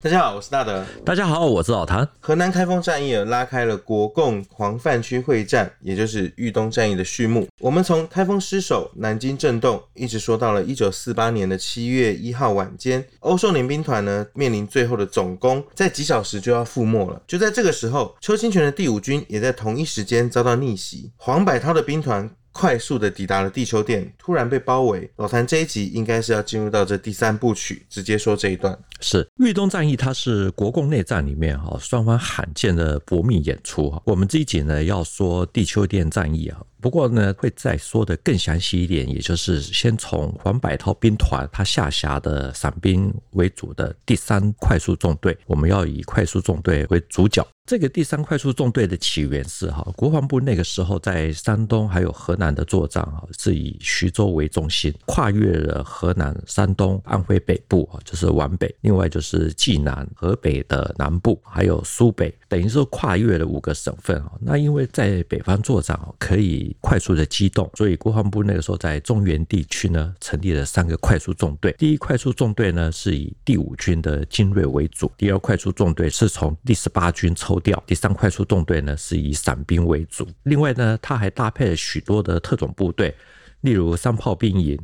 大家好，我是大德。大家好，我是老谭。河南开封战役拉开了国共黄泛区会战，也就是豫东战役的序幕。我们从开封失守、南京震动，一直说到了一九四八年的七月一号晚间，欧寿年兵团呢面临最后的总攻，在几小时就要覆没了。就在这个时候，邱清泉的第五军也在同一时间遭到逆袭，黄百韬的兵团。快速的抵达了地球店，突然被包围。老谭这一集应该是要进入到这第三部曲，直接说这一段。是豫东战役，它是国共内战里面哈双方罕见的搏命演出哈。我们这一集呢要说地丘店战役啊。不过呢，会再说的更详细一点，也就是先从黄百韬兵团他下辖的散兵为主的第三快速纵队，我们要以快速纵队为主角。这个第三快速纵队的起源是哈，国防部那个时候在山东还有河南的作战啊，是以徐州为中心，跨越了河南、山东、安徽北部啊，就是皖北，另外就是济南、河北的南部，还有苏北。等于说跨越了五个省份啊，那因为在北方作战啊，可以快速的机动，所以国防部那个时候在中原地区呢，成立了三个快速纵队。第一快速纵队呢是以第五军的精锐为主，第二快速纵队是从第十八军抽调，第三快速纵队呢是以散兵为主。另外呢，他还搭配了许多的特种部队，例如三炮兵营。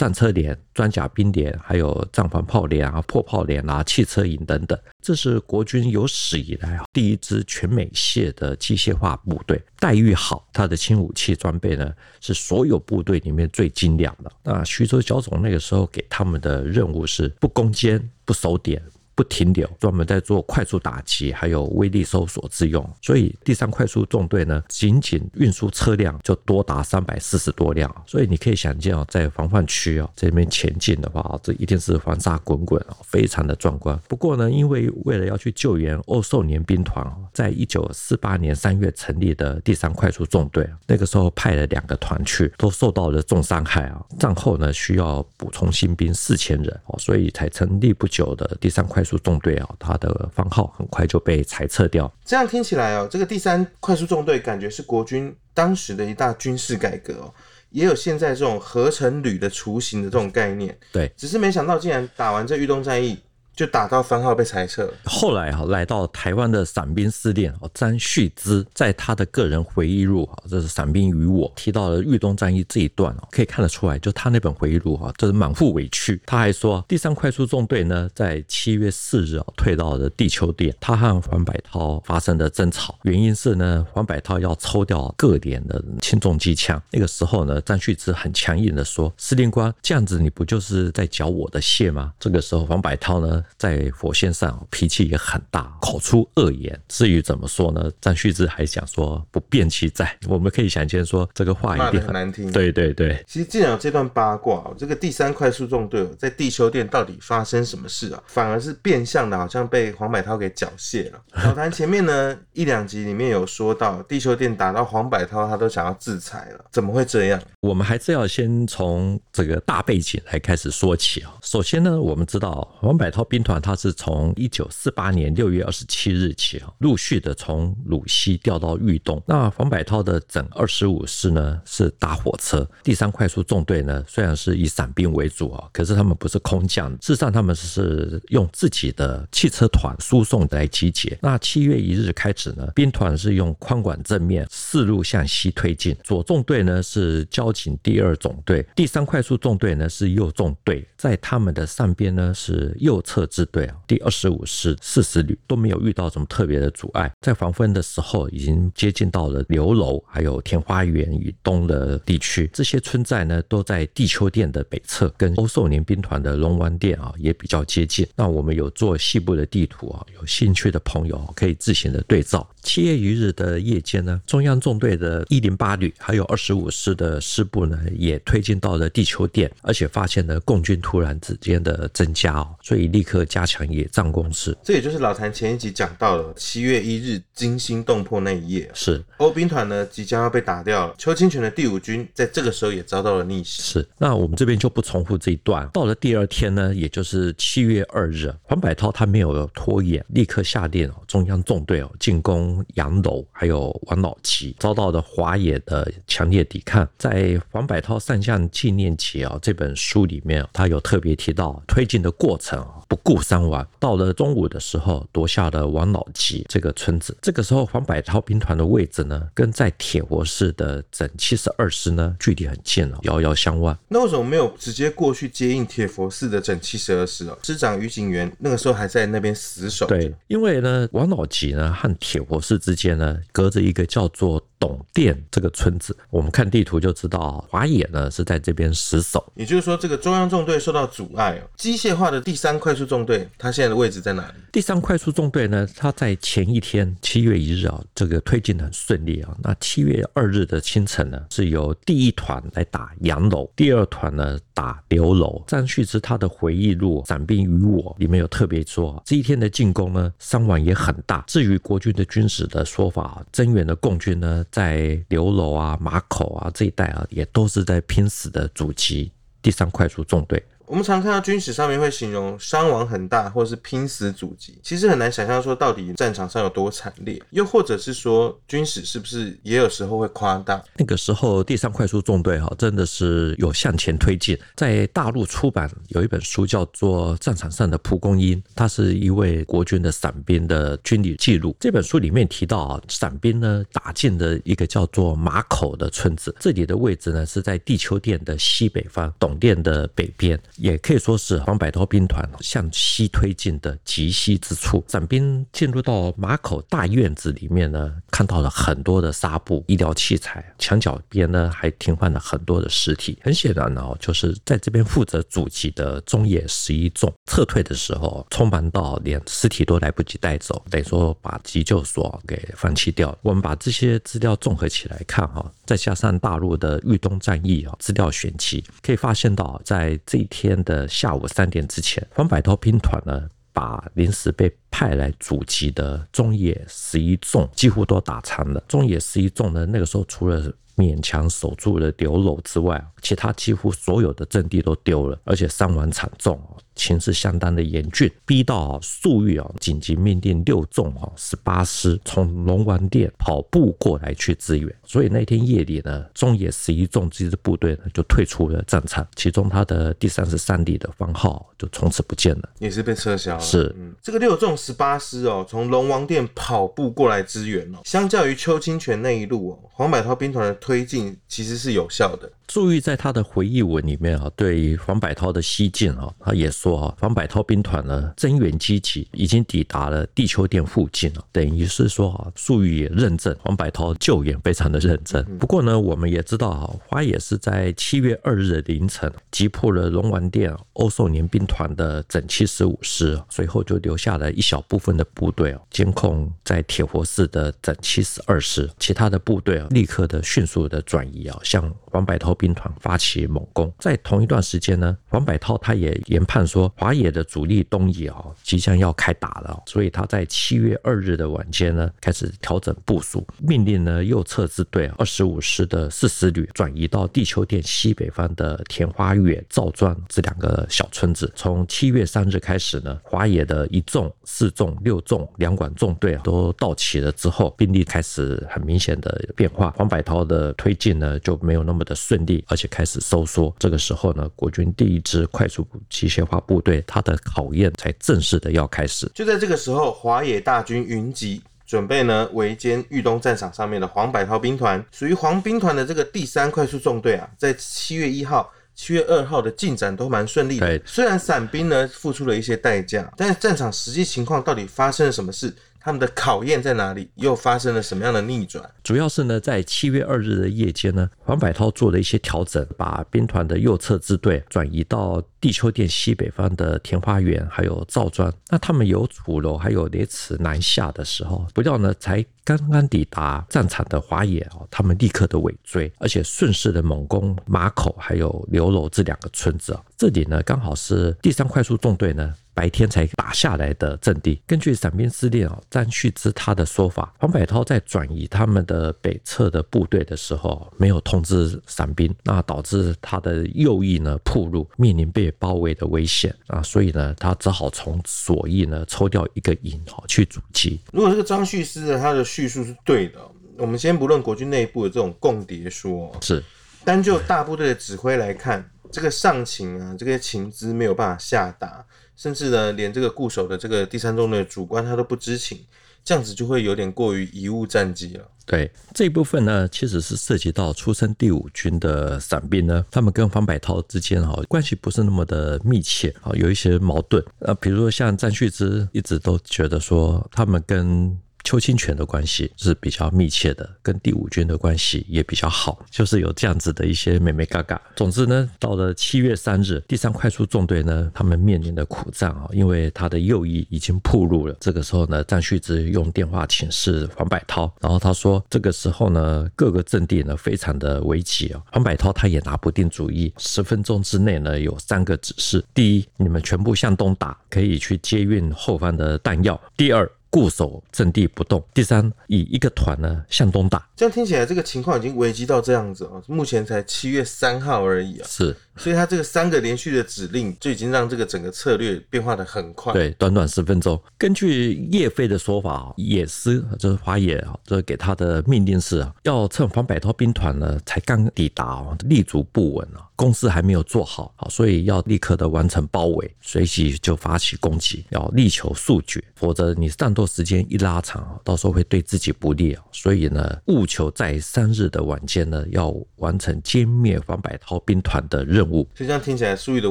战车连、装甲兵连，还有帐篷炮连啊、破炮连啊、汽车营等等，这是国军有史以来啊第一支全美械的机械化部队，待遇好，它的轻武器装备呢是所有部队里面最精良的。那徐州剿总那个时候给他们的任务是不攻坚、不守点。不停留，专门在做快速打击，还有威力搜索之用。所以第三快速纵队呢，仅仅运输车辆就多达三百四十多辆。所以你可以想见啊，在防范区啊这边前进的话，这一定是黄沙滚滚啊，非常的壮观。不过呢，因为为了要去救援欧寿年兵团，在一九四八年三月成立的第三快速纵队，那个时候派了两个团去，都受到了重伤害啊。战后呢，需要补充新兵四千人哦，所以才成立不久的第三快速。纵队啊，他的番号很快就被裁撤掉。这样听起来哦，这个第三快速纵队感觉是国军当时的一大军事改革哦，也有现在这种合成旅的雏形的这种概念。对，只是没想到竟然打完这豫东战役。就打到番号被裁撤。后来哈，来到台湾的伞兵司令哦张旭之，在他的个人回忆录啊，这是《伞兵与我》提到了豫东战役这一段哦，可以看得出来，就他那本回忆录哈，这是满腹委屈。他还说，第三快速纵队呢，在七月四日啊退到了地丘店，他和黄百韬发生了争吵，原因是呢，黄百韬要抽调各连的轻重机枪。那个时候呢，张旭之很强硬的说：“司令官，这样子你不就是在缴我的械吗？”这个时候，黄百韬呢？在火线上脾气也很大，口出恶言。至于怎么说呢？张旭之还讲说不辨其在。我们可以想见说这个话一定很，很难听。对对对。其实既然有这段八卦，这个第三快速纵队在地球店到底发生什么事啊？反而是变相的，好像被黄百韬给缴械了。老谭前面呢一两集里面有说到，地球店打到黄百韬，他都想要制裁了，怎么会这样？我们还是要先从这个大背景来开始说起啊。首先呢，我们知道黄百韬兵团他是从一九四八年六月二十七日起啊，陆续的从鲁西调到豫东。那黄百韬的整二十五师呢是大火车，第三快速纵队呢虽然是以散兵为主啊，可是他们不是空降，事实上他们是用自己的汽车团输送来集结。那七月一日开始呢，兵团是用宽广正面四路向西推进，左纵队呢是交。警第二总队，第三快速纵队呢是右纵队，在他们的上边呢是右侧支队啊，第二十五师四十旅都没有遇到什么特别的阻碍，在黄昏的时候已经接近到了刘楼还有天花园以东的地区，这些村寨呢都在地丘店的北侧，跟欧寿年兵团的龙湾店啊也比较接近。那我们有做细部的地图啊，有兴趣的朋友可以自行的对照。七月一日的夜间呢，中央纵队的一零八旅还有二十五师的师部呢，也推进到了地球店，而且发现了共军突然之间的增加哦，所以立刻加强野战攻势。这也就是老谭前一集讲到了七月一日惊心动魄那一夜，是欧兵团呢即将要被打掉了，邱清泉的第五军在这个时候也遭到了逆袭。是，那我们这边就不重复这一段。到了第二天呢，也就是七月二日，黄百韬他没有拖延，立刻下令哦，中央纵队哦进攻。攻杨楼，还有王老吉，遭到的华野的强烈抵抗。在黄百韬上将纪念集啊这本书里面，他有特别提到推进的过程啊，不顾伤亡，到了中午的时候夺下了王老吉这个村子。这个时候黄百韬兵团的位置呢，跟在铁佛寺的整七十二师呢距离很近了，遥遥相望。那为什么没有直接过去接应铁佛寺的整七十二师哦？师长于景元那个时候还在那边死守。对，因为呢，王老吉呢和铁佛寺之间呢，隔着一个叫做董店这个村子，我们看地图就知道，华野呢是在这边死守。也就是说，这个中央纵队受到阻碍哦。机械化的第三快速纵队，它现在的位置在哪里？第三快速纵队呢，它在前一天七月一日啊，这个推进很顺利啊。那七月二日的清晨呢，是由第一团来打杨楼，第二团呢打刘楼。张旭之他的回忆录《散兵于我》里面有特别说，这一天的进攻呢，伤亡也很大。至于国军的军史的说法，增援的共军呢，在刘楼啊、马口啊这一带啊，也都是在拼死的阻击第三快速纵队。我们常看到军史上面会形容伤亡很大，或是拼死阻击，其实很难想象说到底战场上有多惨烈，又或者是说军史是不是也有时候会夸大？那个时候第三快速纵队哈真的是有向前推进，在大陆出版有一本书叫做《战场上的蒲公英》，它是一位国军的伞兵的军旅记录。这本书里面提到啊，伞兵呢打进了一个叫做马口的村子，这里的位置呢是在地球店的西北方，董店的北边。也可以说是黄百韬兵团向西推进的极西之处。伞兵进入到马口大院子里面呢，看到了很多的纱布、医疗器材，墙角边呢还停放了很多的尸体。很显然呢，就是在这边负责阻击的中野十一纵撤退的时候，匆忙到连尸体都来不及带走，等于说把急救所给放弃掉。我们把这些资料综合起来看哈，再加上大陆的豫东战役啊资料选集，可以发现到在这一天。天的下午三点之前，黄百韬兵团呢，把临时被派来阻击的中野十一纵几乎都打残了。中野十一纵呢，那个时候除了勉强守住了刘楼之外，其他几乎所有的阵地都丢了，而且伤亡惨重。情势相当的严峻，逼到粟裕啊，紧急命令六纵啊十八师从龙王殿跑步过来去支援。所以那天夜里呢，中野十一纵这支部队呢就退出了战场，其中他的第三十三旅的番号就从此不见了，也是被撤销了。是，嗯，这个六纵十八师哦，从龙王殿跑步过来支援哦，相较于邱清泉那一路哦，黄百韬兵团的推进其实是有效的。粟裕在他的回忆文里面啊，对黄百韬的西进啊，他也说啊，黄百韬兵团呢增援积极，已经抵达了地球店附近了。等于是说啊，粟裕也认证黄百韬救援非常的认真。不过呢，我们也知道啊，花野是在七月二日的凌晨击破了龙王殿欧寿年兵团的整七十五师，随后就留下了一小部分的部队啊，监控在铁佛寺的整七十二师，其他的部队啊，立刻的迅速的转移啊，向黄百韬。兵团发起猛攻，在同一段时间呢，黄百韬他也研判说华野的主力东移啊，即将要开打了，所以他在七月二日的晚间呢，开始调整部署，命令呢右侧支队二十五师的四十旅转移到地球店西北方的田花园、赵庄这两个小村子。从七月三日开始呢，华野的一纵、四纵、六纵两管纵队啊都到齐了之后，兵力开始很明显的变化，黄百韬的推进呢就没有那么的顺利。而且开始收缩，这个时候呢，国军第一支快速机械化部队，它的考验才正式的要开始。就在这个时候，华野大军云集，准备呢围歼豫东战场上面的黄百韬兵团。属于黄兵团的这个第三快速纵队啊，在七月一号、七月二号的进展都蛮顺利的。对虽然伞兵呢付出了一些代价，但是战场实际情况到底发生了什么事？他们的考验在哪里？又发生了什么样的逆转？主要是呢，在七月二日的夜间呢，黄百韬做了一些调整，把兵团的右侧支队转移到地丘店西北方的田花园，还有赵庄。那他们由楚楼还有雷池南下的时候，不料呢，才刚刚抵达战场的华野哦，他们立刻的尾追，而且顺势的猛攻马口还有刘楼这两个村子啊。这里呢，刚好是第三快速纵队呢。白天才打下来的阵地。根据伞兵司令啊詹旭之他的说法，黄百韬在转移他们的北侧的部队的时候，没有通知伞兵，那导致他的右翼呢暴露，面临被包围的危险啊，所以呢，他只好从左翼呢抽调一个营哈去阻击。如果这个张旭之的他的叙述是对的，我们先不论国军内部的这种共谍说，是单就大部队的指挥来看，这个上情啊，这个情资没有办法下达，甚至呢，连这个固守的这个第三纵的主官他都不知情。这样子就会有点过于贻误战机了。对，这一部分呢，其实是涉及到出身第五军的散兵呢，他们跟方百韬之间哈关系不是那么的密切啊，有一些矛盾。呃，比如说像詹旭之一直都觉得说他们跟。邱清泉的关系是比较密切的，跟第五军的关系也比较好，就是有这样子的一些眉眉嘎嘎。总之呢，到了七月三日，第三快速纵队呢，他们面临的苦战啊，因为他的右翼已经暴露了。这个时候呢，张旭之用电话请示黄百韬，然后他说，这个时候呢，各个阵地呢非常的危急啊。黄百韬他也拿不定主意，十分钟之内呢，有三个指示：第一，你们全部向东打，可以去接运后方的弹药；第二，固守阵地不动。第三，以一个团呢向东打。这样听起来，这个情况已经危机到这样子啊！目前才七月三号而已啊。是。所以他这个三个连续的指令，就已经让这个整个策略变化的很快。对，短短十分钟。根据叶飞的说法，野司就是华野啊，这给他的命令是啊，要趁黄百韬兵团呢才刚抵达，立足不稳啊，攻势还没有做好啊，所以要立刻的完成包围，随即就发起攻击，要力求速决，否则你战斗时间一拉长啊，到时候会对自己不利啊。所以呢，务求在三日的晚间呢，要完成歼灭黄百韬兵团的任务。就这样听起来，粟裕的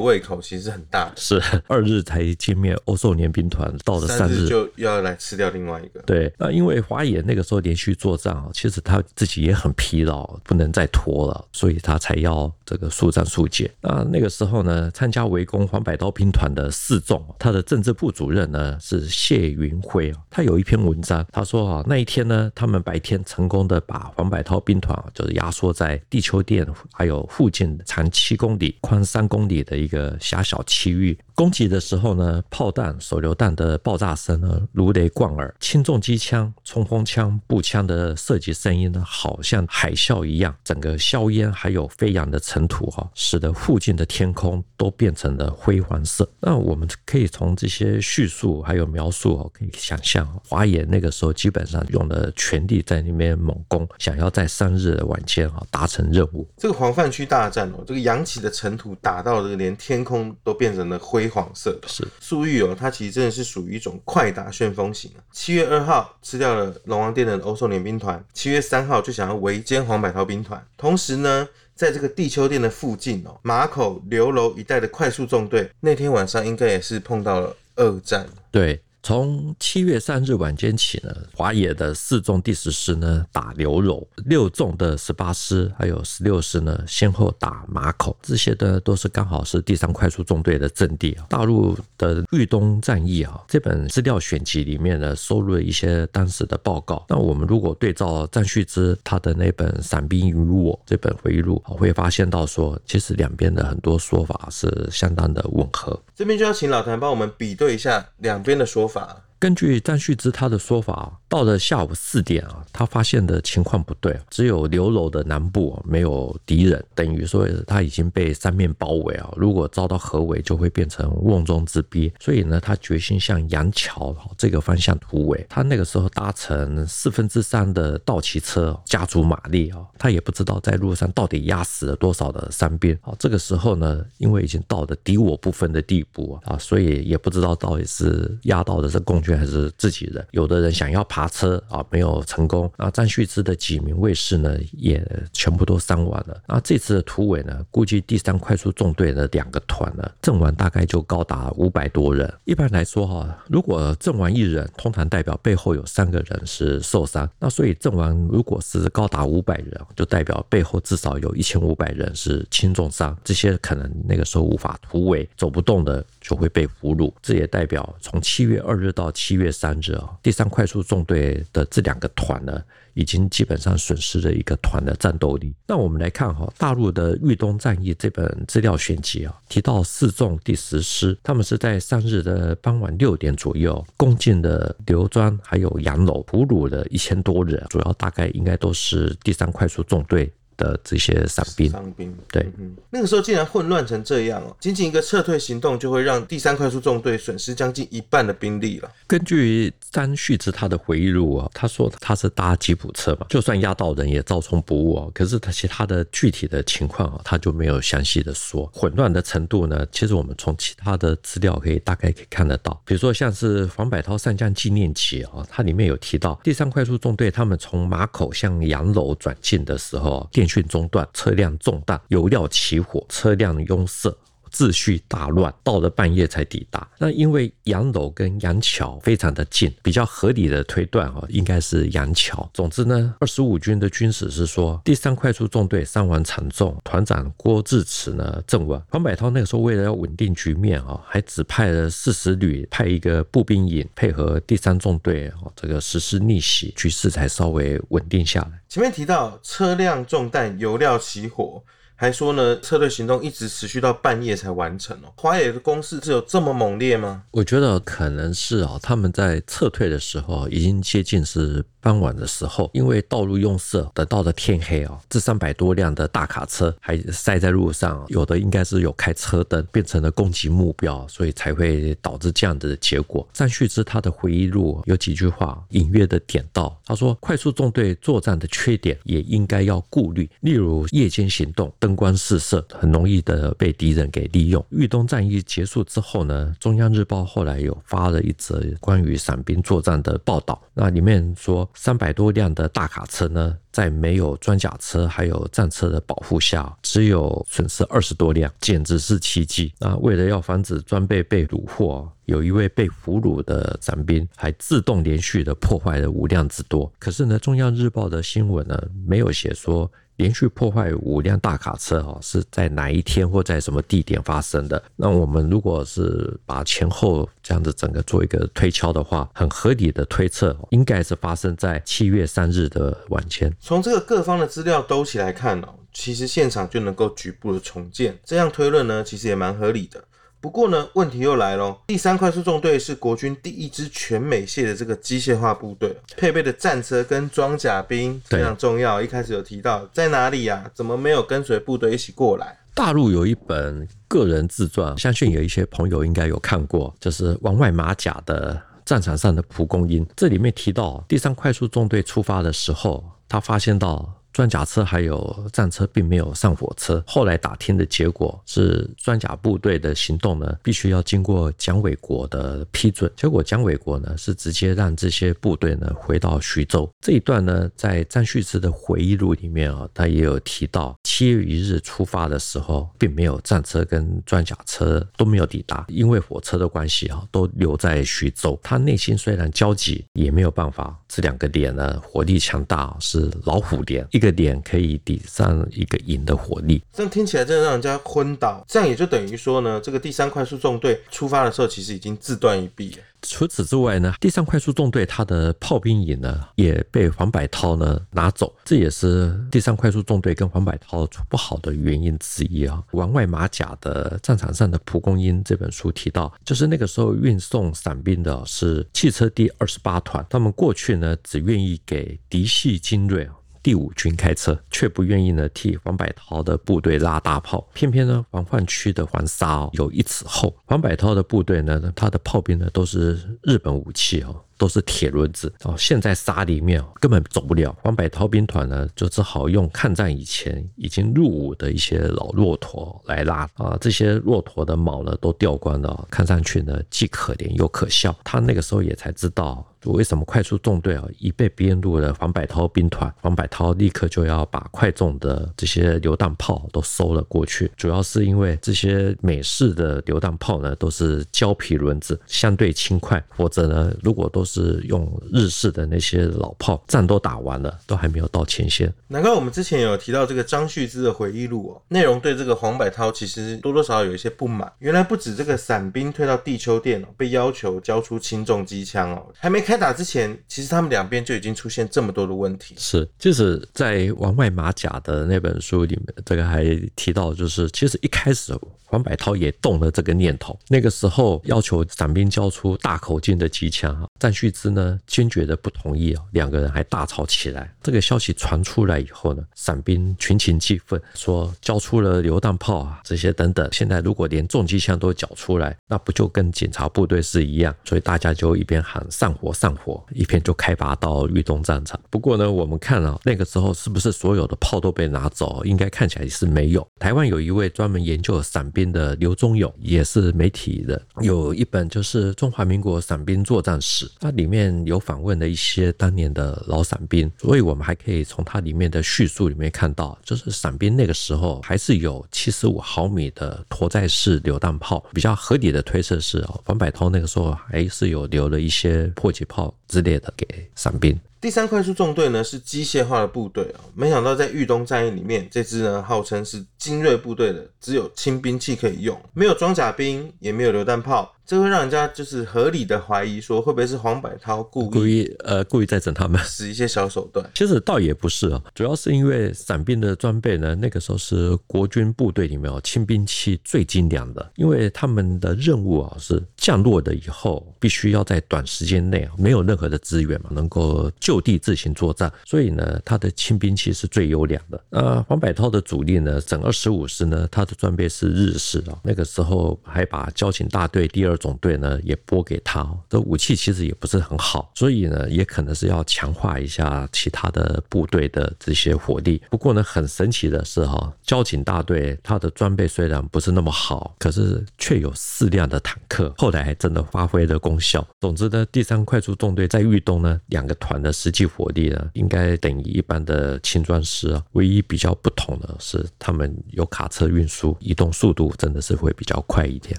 胃口其实很大的。是二日才歼灭欧寿年兵团，到了三日就要来吃掉另外一个。对，那因为华野那个时候连续作战啊，其实他自己也很疲劳，不能再拖了，所以他才要这个速战速决。那那个时候呢，参加围攻黄百韬兵团的四纵，他的政治部主任呢是谢云辉啊，他有一篇文章，他说啊，那一天呢，他们白天成功的把黄百韬兵团就是压缩在地丘店还有附近长七公里。宽三公里的一个狭小区域，攻击的时候呢，炮弹、手榴弹的爆炸声呢，如雷贯耳；轻重机枪、冲锋枪、步枪的射击声音呢，好像海啸一样。整个硝烟还有飞扬的尘土哈，使得附近的天空都变成了灰黄色。那我们可以从这些叙述还有描述哦，可以想象华野那个时候基本上用了全力在那边猛攻，想要在三日的晚间啊达成任务。这个黄泛区大战哦，这个扬起的。尘土打到这个，连天空都变成了灰黄色的。是粟裕哦，他其实真的是属于一种快打旋风型啊。七月二号吃掉了龙王殿的欧寿年兵团，七月三号就想要围歼黄百韬兵团。同时呢，在这个地丘殿的附近哦，马口、刘楼一带的快速纵队，那天晚上应该也是碰到了二战。对。从七月三日晚间起呢，华野的四纵第十师呢打刘柔，六纵的十八师还有十六师呢先后打马口，这些呢都是刚好是第三快速纵队的阵地。大陆的豫东战役啊，这本资料选集里面呢收录了一些当时的报告。那我们如果对照张旭之他的那本《伞兵与我》这本回忆录，会发现到说，其实两边的很多说法是相当的吻合。这边就要请老谭帮我们比对一下两边的说法。法根据张旭之他的说法，到了下午四点啊，他发现的情况不对，只有刘楼的南部没有敌人，等于说他已经被三面包围啊。如果遭到合围，就会变成瓮中之鳖。所以呢，他决心向杨桥这个方向突围。他那个时候搭乘四分之三的道奇车，加足马力啊，他也不知道在路上到底压死了多少的伤兵啊。这个时候呢，因为已经到了敌我不分的地步啊，所以也不知道到底是压到的是共军。还是自己人，有的人想要爬车啊，没有成功。那张旭之的几名卫士呢，也全部都伤亡了。那这次的突围呢，估计第三快速纵队的两个团呢，阵亡大概就高达五百多人。一般来说哈，如果阵亡一人，通常代表背后有三个人是受伤。那所以阵亡如果是高达五百人，就代表背后至少有一千五百人是轻重伤。这些可能那个时候无法突围，走不动的就会被俘虏。这也代表从七月二日到七月三日啊，第三快速纵队的这两个团呢，已经基本上损失了一个团的战斗力。那我们来看哈，大陆的《豫东战役》这本资料选集啊，提到四纵第十师，他们是在三日的傍晚六点左右攻进了刘庄，还有杨楼，俘虏了一千多人，主要大概应该都是第三快速纵队。的这些伤兵，伤兵，对、嗯，那个时候竟然混乱成这样哦，仅仅一个撤退行动就会让第三快速纵队损失将近一半的兵力了。根据张旭之他的回忆录啊，他说他是搭吉普车嘛，就算压到人也照冲不误啊。可是他其他的具体的情况啊，他就没有详细的说。混乱的程度呢，其实我们从其他的资料可以大概可以看得到，比如说像是黄百韬上将纪念集啊，它里面有提到第三快速纵队他们从马口向杨楼转进的时候，电讯中断，车辆中弹，油料起火，车辆拥塞。秩序大乱，到了半夜才抵达。那因为杨楼跟杨桥非常的近，比较合理的推断哈，应该是杨桥。总之呢，二十五军的军史是说，第三快速纵队伤亡惨重，团长郭志慈呢阵亡。黄百韬那个时候为了要稳定局面啊，还指派了四十旅派一个步兵营配合第三纵队啊，这个实施逆袭，局势才稍微稳定下来。前面提到车辆中弹，油料起火。还说呢，撤退行动一直持续到半夜才完成哦。华野的攻势是有这么猛烈吗？我觉得可能是啊，他们在撤退的时候已经接近是。傍晚的时候，因为道路用色，等到了天黑啊，这三百多辆的大卡车还塞在路上，有的应该是有开车灯，变成了攻击目标，所以才会导致这样的结果。张旭之他的回忆录有几句话隐约的点到，他说：快速纵队作战的缺点也应该要顾虑，例如夜间行动，灯光四射，很容易的被敌人给利用。豫东战役结束之后呢，中央日报后来有发了一则关于散兵作战的报道，那里面说。三百多辆的大卡车呢，在没有装甲车还有战车的保护下，只有损失二十多辆，简直是奇迹。那为了要防止装备被虏获，有一位被俘虏的伞兵还自动连续的破坏了五辆之多。可是呢，中央日报的新闻呢，没有写说。连续破坏五辆大卡车，哈，是在哪一天或在什么地点发生的？那我们如果是把前后这样子整个做一个推敲的话，很合理的推测，应该是发生在七月三日的晚间。从这个各方的资料兜起来看哦，其实现场就能够局部的重建，这样推论呢，其实也蛮合理的。不过呢，问题又来喽。第三快速纵队是国军第一支全美械的这个机械化部队，配备的战车跟装甲兵非常重要。一开始有提到在哪里呀、啊？怎么没有跟随部队一起过来？大陆有一本个人自传，相信有一些朋友应该有看过，就是王外马甲的战场上的蒲公英。这里面提到，第三快速纵队出发的时候，他发现到。装甲车还有战车并没有上火车。后来打听的结果是，装甲部队的行动呢，必须要经过蒋纬国的批准。结果蒋纬国呢是直接让这些部队呢回到徐州。这一段呢，在张旭之的回忆录里面啊，他也有提到，七月一日出发的时候，并没有战车跟装甲车都没有抵达，因为火车的关系啊，都留在徐州。他内心虽然焦急，也没有办法。这两个点呢，火力强大，是老虎点。一个点可以抵上一个营的火力，这样听起来真的让人家昏倒。这样也就等于说呢，这个第三快速纵队出发的时候，其实已经自断一臂。除此之外呢，第三快速纵队它的炮兵营呢也被黄百韬呢拿走，这也是第三快速纵队跟黄百韬处不好的原因之一啊。王外马甲的战场上的蒲公英这本书提到，就是那个时候运送伞兵的是汽车第二十八团，他们过去呢只愿意给嫡系精锐。第五军开车，却不愿意呢替黄百韬的部队拉大炮。偏偏呢，黄泛区的黄沙哦有一尺厚，黄百韬的部队呢，他的炮兵呢都是日本武器哦。都是铁轮子哦，陷在沙里面根本走不了。黄百韬兵团呢，就只好用抗战以前已经入伍的一些老骆驼来拉啊。这些骆驼的毛呢都掉光了，看上去呢既可怜又可笑。他那个时候也才知道，为什么快速纵队啊一被编入了黄百韬兵团，黄百韬立刻就要把快重的这些榴弹炮都收了过去。主要是因为这些美式的榴弹炮呢都是胶皮轮子，相对轻快，否则呢如果都是是是用日式的那些老炮，战都打完了，都还没有到前线。难怪我们之前有提到这个张旭之的回忆录哦，内容对这个黄百韬其实多多少少有一些不满。原来不止这个伞兵退到地丘店哦，被要求交出轻重机枪哦，还没开打之前，其实他们两边就已经出现这么多的问题。是，就是在王外马甲的那本书里面，这个还提到，就是其实一开始。黄百韬也动了这个念头，那个时候要求伞兵交出大口径的机枪，赞须知呢坚决的不同意啊，两个人还大吵起来。这个消息传出来以后呢，伞兵群情激愤，说交出了榴弹炮啊这些等等，现在如果连重机枪都缴出来，那不就跟警察部队是一样？所以大家就一边喊上火上火，一边就开拔到豫东战场。不过呢，我们看啊，那个时候是不是所有的炮都被拿走？应该看起来是没有。台湾有一位专门研究伞兵。的刘宗勇也是媒体的，有一本就是《中华民国伞兵作战史》，里面有访问了一些当年的老伞兵，所以我们还可以从它里面的叙述里面看到，就是伞兵那个时候还是有七十五毫米的托载式榴弹炮，比较合理的推测是哦，黄百涛那个时候还是有留了一些迫击炮之类的给伞兵。第三快速纵队呢是机械化的部队啊，没想到在豫东战役里面，这支呢号称是精锐部队的，只有轻兵器可以用，没有装甲兵，也没有榴弹炮。这会让人家就是合理的怀疑说，会不会是黄百韬故意故意呃故意在整他们使一些小手段？其实倒也不是啊，主要是因为伞兵的装备呢，那个时候是国军部队里面哦轻兵器最精良的，因为他们的任务啊是降落的以后必须要在短时间内啊没有任何的资源嘛，能够就地自行作战，所以呢，他的轻兵器是最优良的。呃，黄百韬的主力呢，整二十五师呢，他的装备是日式啊，那个时候还把交警大队第二。总队呢也拨给他，这武器其实也不是很好，所以呢也可能是要强化一下其他的部队的这些火力。不过呢，很神奇的是哈，交警大队他的装备虽然不是那么好，可是却有四辆的坦克，后来真的发挥了功效。总之呢，第三快速纵队在豫东呢两个团的实际火力呢应该等于一般的轻装师啊，唯一比较不同的是他们有卡车运输，移动速度真的是会比较快一点。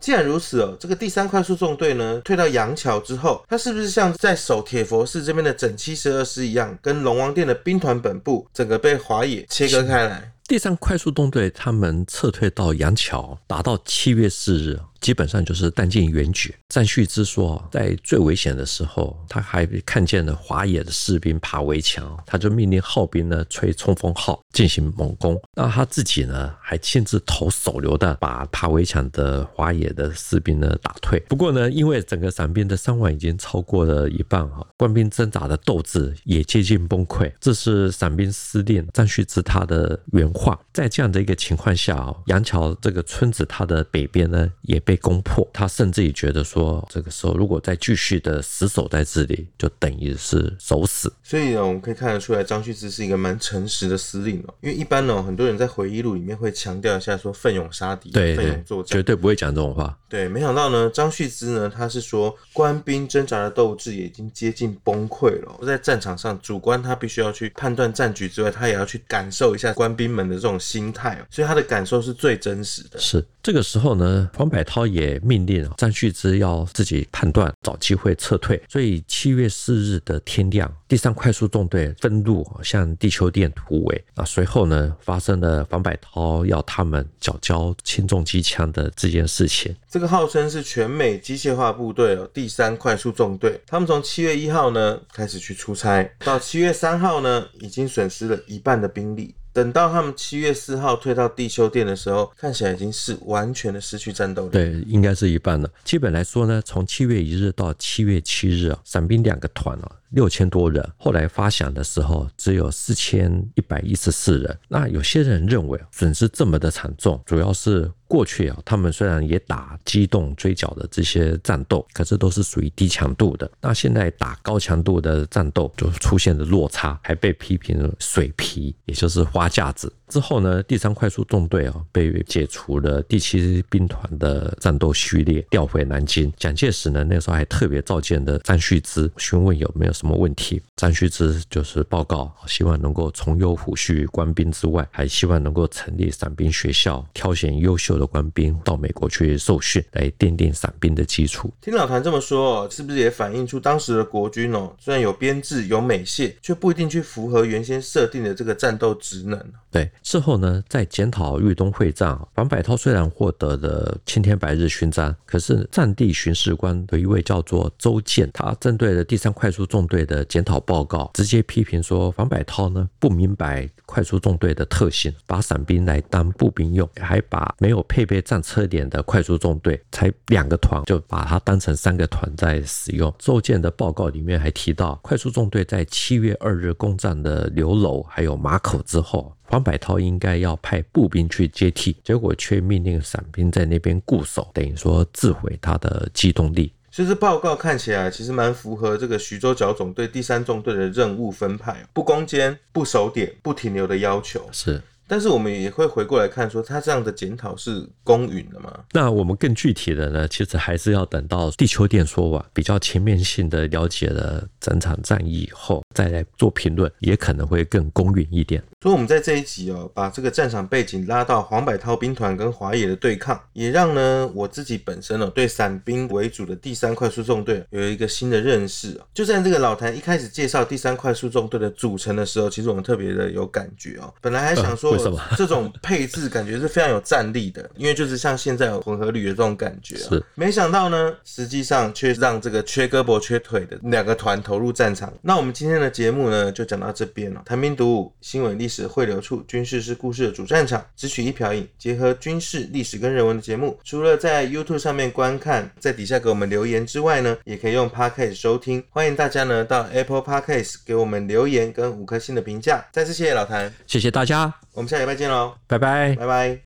既然如此哦，这个第三快速纵队呢，退到杨桥之后，他是不是像在守铁佛寺这边的整七十二师一样，跟龙王殿的兵团本部整个被华野切割开来？第三快速纵队他们撤退到杨桥，打到七月四日。基本上就是弹尽援绝。赞须知说，在最危险的时候，他还看见了华野的士兵爬围墙，他就命令号兵呢吹冲锋号进行猛攻。那他自己呢，还亲自投手榴弹，把爬围墙的华野的士兵呢打退。不过呢，因为整个伞兵的伤亡已经超过了一半啊，官兵挣扎的斗志也接近崩溃。这是伞兵司令张旭之他的原话。在这样的一个情况下啊，杨桥这个村子，它的北边呢也被。被攻破，他甚至也觉得说，这个时候如果再继续的死守在这里，就等于是守死。所以呢，我们可以看得出来，张旭之是一个蛮诚实的司令哦。因为一般呢，很多人在回忆录里面会强调一下说，奋勇杀敌，对，奋勇作战，绝对不会讲这种话。对，没想到呢，张旭之呢，他是说官兵挣扎的斗志也已经接近崩溃了。在战场上，主官他必须要去判断战局之外，他也要去感受一下官兵们的这种心态，所以他的感受是最真实的。是这个时候呢，黄百韬也命令张旭之要自己判断，找机会撤退。所以七月四日的天亮，第三快速纵队分路向地丘店突围。啊随后呢，发生了黄百韬要他们缴交轻重机枪的这件事情。这个号称是全美机械化部队哦，第三快速纵队，他们从七月一号呢开始去出差，到七月三号呢，已经损失了一半的兵力。等到他们七月四号退到地修店的时候，看起来已经是完全的失去战斗力。对，应该是一半了。基本来说呢，从七月一日到七月七日啊，伞兵两个团啊。六千多人，后来发饷的时候只有四千一百一十四人。那有些人认为损失这么的惨重，主要是过去啊，他们虽然也打机动追剿的这些战斗，可是都是属于低强度的。那现在打高强度的战斗，就出现了落差，还被批评水皮，也就是花架子。之后呢，第三快速纵队啊被解除了第七兵团的战斗序列，调回南京。蒋介石呢那时候还特别召见了张旭之，询问有没有什么问题。张旭之就是报告，希望能够从优抚恤官兵之外，还希望能够成立伞兵学校，挑选优秀的官兵到美国去受训，来奠定伞兵的基础。听老谭这么说，是不是也反映出当时的国军哦，虽然有编制、有美械，却不一定去符合原先设定的这个战斗职能？对，之后呢，在检讨豫东会战，黄百韬虽然获得了青天白日勋章，可是战地巡视官有一位叫做周建，他针对了第三快速纵队的检讨报告，直接批评说黄百韬呢不明白快速纵队的特性，把伞兵来当步兵用，还把没有配备战车连的快速纵队才两个团，就把它当成三个团在使用。周建的报告里面还提到，快速纵队在七月二日攻占了刘楼还有马口之后。黄百韬应该要派步兵去接替，结果却命令伞兵在那边固守，等于说自毁他的机动力。所以这报告看起来其实蛮符合这个徐州剿总队第三纵队的任务分派，不攻坚、不守点、不停留的要求。是。但是我们也会回过来看，说他这样的检讨是公允的吗？那我们更具体的呢，其实还是要等到地球电说完，比较全面性的了解了整场战役以后，再来做评论，也可能会更公允一点。所以我们在这一集哦，把这个战场背景拉到黄百韬兵团跟华野的对抗，也让呢我自己本身哦对伞兵为主的第三快速纵队有一个新的认识。就在这个老谭一开始介绍第三快速纵队的组成的时候，其实我们特别的有感觉哦。本来还想说。呃这种配置感觉是非常有战力的，因为就是像现在有混合旅的这种感觉啊。是，没想到呢，实际上却让这个缺胳膊缺腿的两个团投入战场。那我们今天的节目呢，就讲到这边了。谈兵读武，新闻历史汇流处，军事是故事的主战场，只取一瓢饮，结合军事历史跟人文的节目。除了在 YouTube 上面观看，在底下给我们留言之外呢，也可以用 Podcast 收听。欢迎大家呢到 Apple Podcast 给我们留言跟五颗星的评价。再次谢谢老谭，谢谢大家。我们下礼拜见喽，拜拜，拜拜。